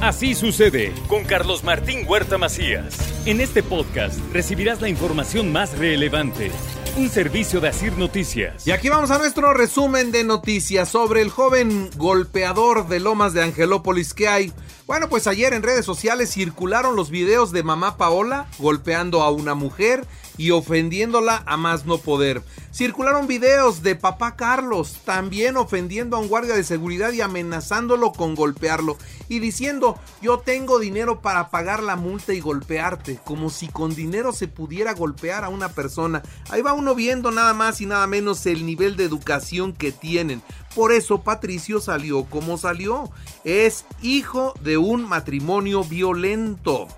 Así sucede con Carlos Martín Huerta Macías. En este podcast recibirás la información más relevante. Un servicio de Asir Noticias. Y aquí vamos a nuestro resumen de noticias sobre el joven golpeador de Lomas de Angelópolis que hay. Bueno, pues ayer en redes sociales circularon los videos de mamá Paola golpeando a una mujer y ofendiéndola a más no poder. Circularon videos de papá Carlos también ofendiendo a un guardia de seguridad y amenazándolo con golpearlo y diciendo yo tengo dinero para pagar la multa y golpearte, como si con dinero se pudiera golpear a una persona. Ahí va uno viendo nada más y nada menos el nivel de educación que tienen. Por eso Patricio salió como salió. Es hijo de un matrimonio violento.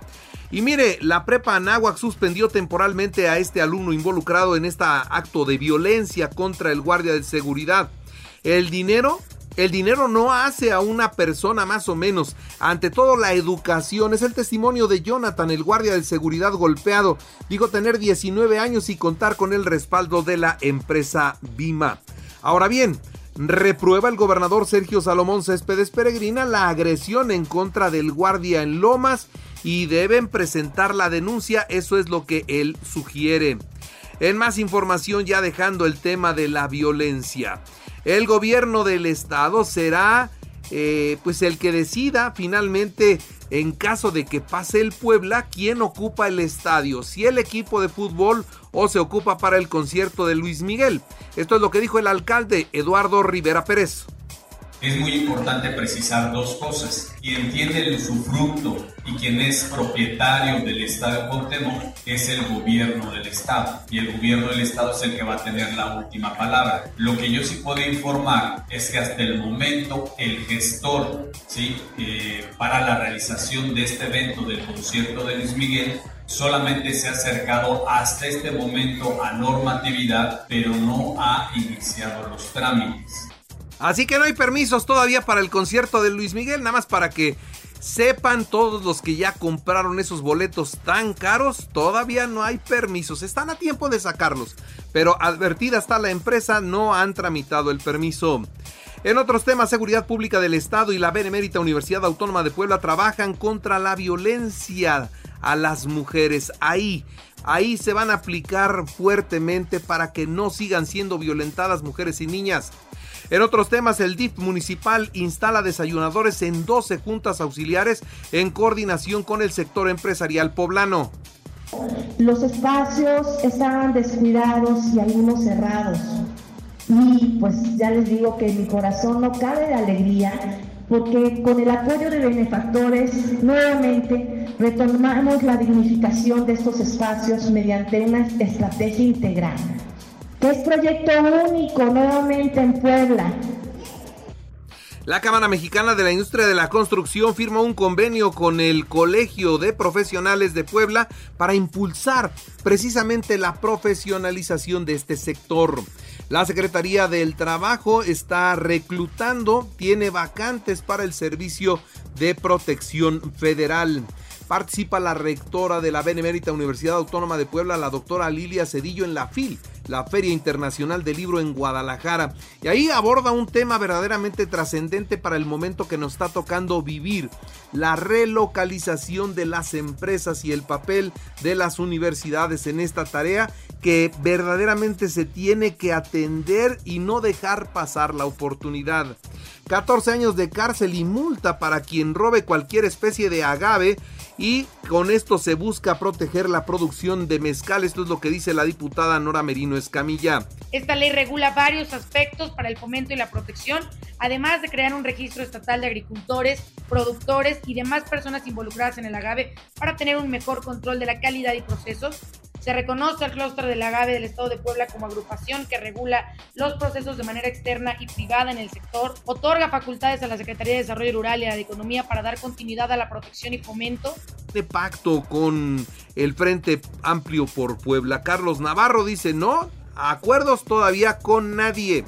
Y mire, la prepa Anáhuac suspendió temporalmente a este alumno involucrado en este acto de violencia contra el guardia de seguridad. El dinero el dinero no hace a una persona más o menos. Ante todo, la educación es el testimonio de Jonathan, el guardia de seguridad golpeado. Digo tener 19 años y contar con el respaldo de la empresa Bima. Ahora bien, reprueba el gobernador Sergio Salomón Céspedes Peregrina la agresión en contra del guardia en Lomas y deben presentar la denuncia, eso es lo que él sugiere. En más información ya dejando el tema de la violencia. El gobierno del estado será eh, pues el que decida finalmente en caso de que pase el Puebla quién ocupa el estadio, si el equipo de fútbol o se ocupa para el concierto de Luis Miguel. Esto es lo que dijo el alcalde Eduardo Rivera Pérez es muy importante precisar dos cosas. Quien tiene el usufructo y quien es propietario del Estadio Cuauhtémoc es el gobierno del Estado. Y el gobierno del Estado es el que va a tener la última palabra. Lo que yo sí puedo informar es que hasta el momento el gestor ¿sí? Eh, para la realización de este evento del concierto de Luis Miguel solamente se ha acercado hasta este momento a normatividad, pero no ha iniciado los trámites. Así que no hay permisos todavía para el concierto de Luis Miguel, nada más para que sepan todos los que ya compraron esos boletos tan caros, todavía no hay permisos, están a tiempo de sacarlos, pero advertida está la empresa, no han tramitado el permiso. En otros temas, seguridad pública del Estado y la Benemérita Universidad Autónoma de Puebla trabajan contra la violencia a las mujeres. Ahí, ahí se van a aplicar fuertemente para que no sigan siendo violentadas mujeres y niñas. En otros temas, el DIF municipal instala desayunadores en 12 juntas auxiliares en coordinación con el sector empresarial poblano. Los espacios estaban descuidados y algunos cerrados. Y pues ya les digo que mi corazón no cabe de alegría porque con el apoyo de benefactores nuevamente retomamos la dignificación de estos espacios mediante una estrategia integral es proyecto único nuevamente en Puebla. La Cámara Mexicana de la Industria de la Construcción firma un convenio con el Colegio de Profesionales de Puebla para impulsar precisamente la profesionalización de este sector. La Secretaría del Trabajo está reclutando, tiene vacantes para el Servicio de Protección Federal. Participa la rectora de la Benemérita Universidad Autónoma de Puebla, la doctora Lilia Cedillo, en la FIL, la Feria Internacional del Libro en Guadalajara. Y ahí aborda un tema verdaderamente trascendente para el momento que nos está tocando vivir, la relocalización de las empresas y el papel de las universidades en esta tarea que verdaderamente se tiene que atender y no dejar pasar la oportunidad. 14 años de cárcel y multa para quien robe cualquier especie de agave y con esto se busca proteger la producción de mezcal. Esto es lo que dice la diputada Nora Merino Escamilla. Esta ley regula varios aspectos para el fomento y la protección, además de crear un registro estatal de agricultores, productores y demás personas involucradas en el agave para tener un mejor control de la calidad y procesos Se reconoce al clúster del agave del Estado de Puebla como agrupación que regula los procesos de manera externa y privada en el sector, otorga facultades a la Secretaría de Desarrollo Rural y a la de Economía para dar continuidad a la protección y fomento. De pacto con el Frente Amplio por Puebla. Carlos Navarro dice no, acuerdos todavía con nadie.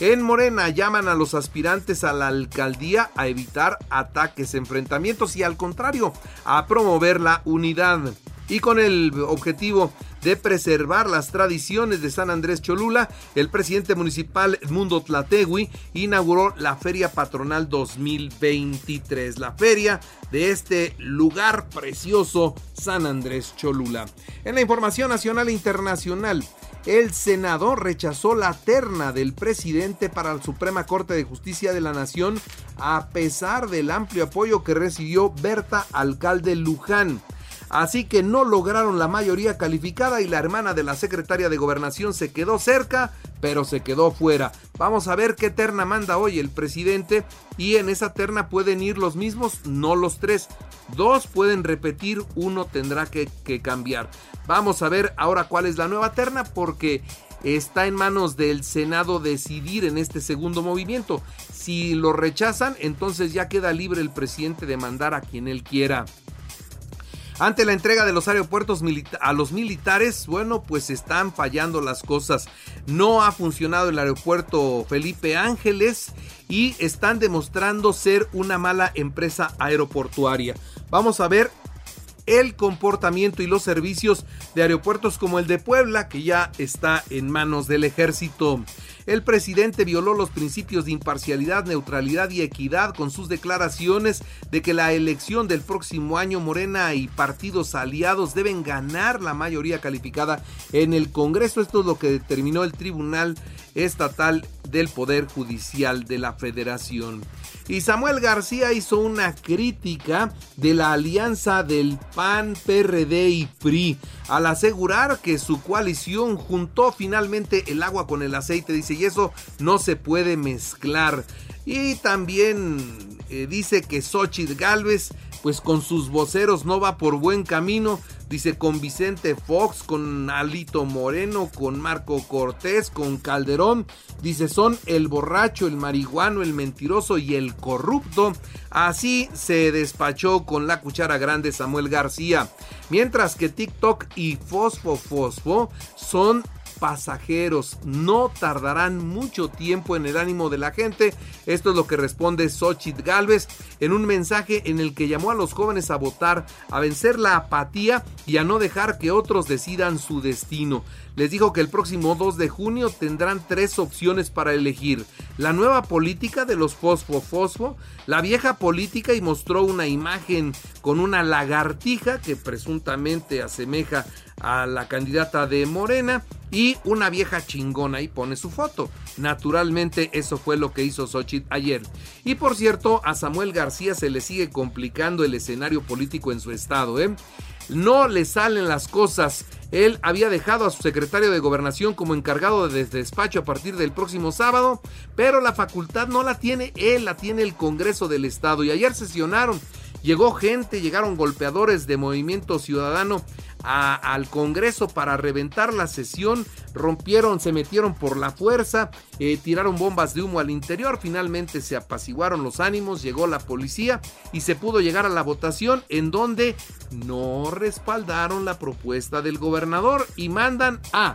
En Morena llaman a los aspirantes a la alcaldía a evitar ataques, enfrentamientos y al contrario, a promover la unidad. Y con el objetivo de preservar las tradiciones de San Andrés Cholula, el presidente municipal Edmundo Tlategui inauguró la Feria Patronal 2023, la feria de este lugar precioso San Andrés Cholula. En la información nacional e internacional, el Senado rechazó la terna del presidente para la Suprema Corte de Justicia de la Nación a pesar del amplio apoyo que recibió Berta Alcalde Luján. Así que no lograron la mayoría calificada y la hermana de la secretaria de gobernación se quedó cerca, pero se quedó fuera. Vamos a ver qué terna manda hoy el presidente y en esa terna pueden ir los mismos, no los tres. Dos pueden repetir, uno tendrá que, que cambiar. Vamos a ver ahora cuál es la nueva terna porque está en manos del Senado decidir en este segundo movimiento. Si lo rechazan, entonces ya queda libre el presidente de mandar a quien él quiera. Ante la entrega de los aeropuertos a los militares, bueno, pues están fallando las cosas. No ha funcionado el aeropuerto Felipe Ángeles y están demostrando ser una mala empresa aeroportuaria. Vamos a ver el comportamiento y los servicios de aeropuertos como el de Puebla, que ya está en manos del ejército. El presidente violó los principios de imparcialidad, neutralidad y equidad con sus declaraciones de que la elección del próximo año Morena y partidos aliados deben ganar la mayoría calificada en el Congreso. Esto es lo que determinó el Tribunal Estatal del Poder Judicial de la Federación. Y Samuel García hizo una crítica de la alianza del PAN, PRD y PRI al asegurar que su coalición juntó finalmente el agua con el aceite. Dice, y eso no se puede mezclar. Y también eh, dice que Xochitl Galvez, pues con sus voceros no va por buen camino. Dice con Vicente Fox, con Alito Moreno, con Marco Cortés, con Calderón. Dice son el borracho, el marihuano, el mentiroso y el corrupto. Así se despachó con la cuchara grande Samuel García. Mientras que TikTok y Fosfo Fosfo son pasajeros. No tardarán mucho tiempo en el ánimo de la gente. Esto es lo que responde Xochitl Galvez en un mensaje en el que llamó a los jóvenes a votar, a vencer la apatía y a no dejar que otros decidan su destino. Les dijo que el próximo 2 de junio tendrán tres opciones para elegir. La nueva política de los fosfo-fosfo, la vieja política y mostró una imagen con una lagartija que presuntamente asemeja a la candidata de Morena y una vieja chingona y pone su foto. Naturalmente eso fue lo que hizo Xochitl ayer. Y por cierto, a Samuel García se le sigue complicando el escenario político en su estado, ¿eh? no le salen las cosas. Él había dejado a su secretario de gobernación como encargado de despacho a partir del próximo sábado, pero la facultad no la tiene él, la tiene el Congreso del Estado. Y ayer sesionaron, llegó gente, llegaron golpeadores de Movimiento Ciudadano al Congreso para reventar la sesión, rompieron, se metieron por la fuerza, eh, tiraron bombas de humo al interior, finalmente se apaciguaron los ánimos, llegó la policía y se pudo llegar a la votación en donde no respaldaron la propuesta del gobernador y mandan a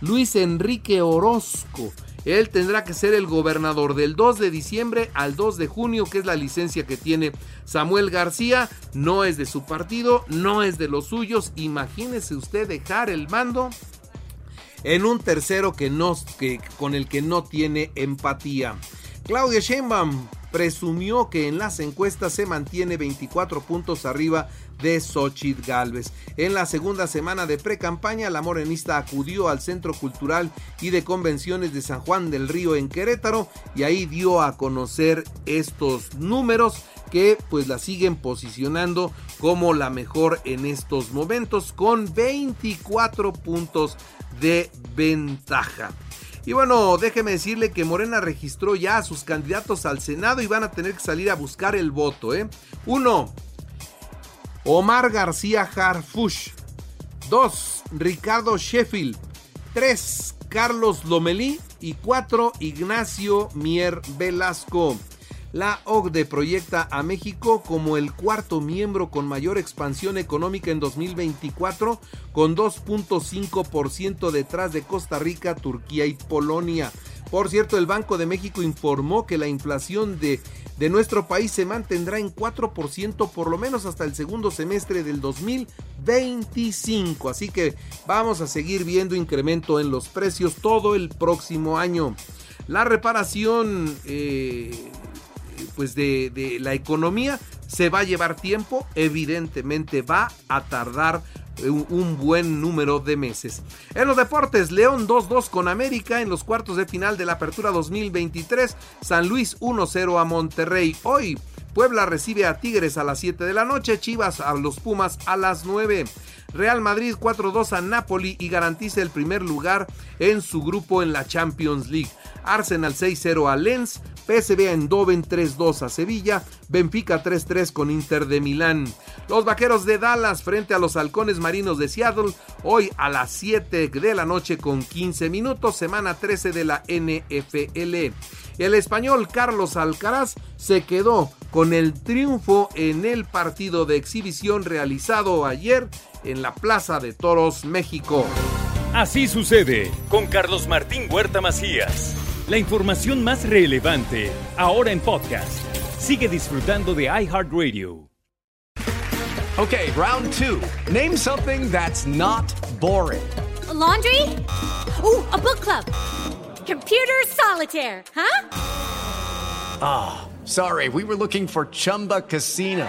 Luis Enrique Orozco él tendrá que ser el gobernador del 2 de diciembre al 2 de junio, que es la licencia que tiene Samuel García. No es de su partido, no es de los suyos. Imagínese usted dejar el mando en un tercero que no, que, con el que no tiene empatía. Claudia Sheinbaum presumió que en las encuestas se mantiene 24 puntos arriba de Xochitl Galvez. En la segunda semana de pre-campaña, la morenista acudió al Centro Cultural y de Convenciones de San Juan del Río en Querétaro y ahí dio a conocer estos números que pues la siguen posicionando como la mejor en estos momentos con 24 puntos de ventaja. Y bueno, déjeme decirle que Morena registró ya a sus candidatos al Senado y van a tener que salir a buscar el voto. ¿eh? Uno, Omar García Harfush. 2. Ricardo Sheffield. 3. Carlos Lomelí. Y 4. Ignacio Mier Velasco. La OCDE proyecta a México como el cuarto miembro con mayor expansión económica en 2024, con 2.5% detrás de Costa Rica, Turquía y Polonia. Por cierto, el Banco de México informó que la inflación de, de nuestro país se mantendrá en 4% por lo menos hasta el segundo semestre del 2025. Así que vamos a seguir viendo incremento en los precios todo el próximo año. La reparación eh, pues de, de la economía se va a llevar tiempo, evidentemente va a tardar un, un, buen número de meses. En los deportes, León 2-2 con América en los cuartos de final de la Apertura 2023, San Luis 1-0 a Monterrey. Hoy Puebla recibe a Tigres a las 7 de la noche, Chivas a los Pumas a las 9. Real Madrid 4-2 a Napoli y garantiza el primer lugar en su grupo en la Champions League. Arsenal 6-0 a Lens, PSV Eindhoven 3-2 a Sevilla, Benfica 3-3 con Inter de Milán. Los Vaqueros de Dallas frente a los Halcones Marinos de Seattle, hoy a las 7 de la noche con 15 minutos, semana 13 de la NFL. El español Carlos Alcaraz se quedó con el triunfo en el partido de exhibición realizado ayer en la Plaza de Toros, México. Así sucede con Carlos Martín Huerta Macías. La información más relevante, ahora en podcast. Sigue disfrutando de iHeartRadio. Okay, round two. Name something that's not boring. A laundry? Ooh, a book club. Computer solitaire, huh? Ah, oh, sorry, we were looking for Chumba Casino.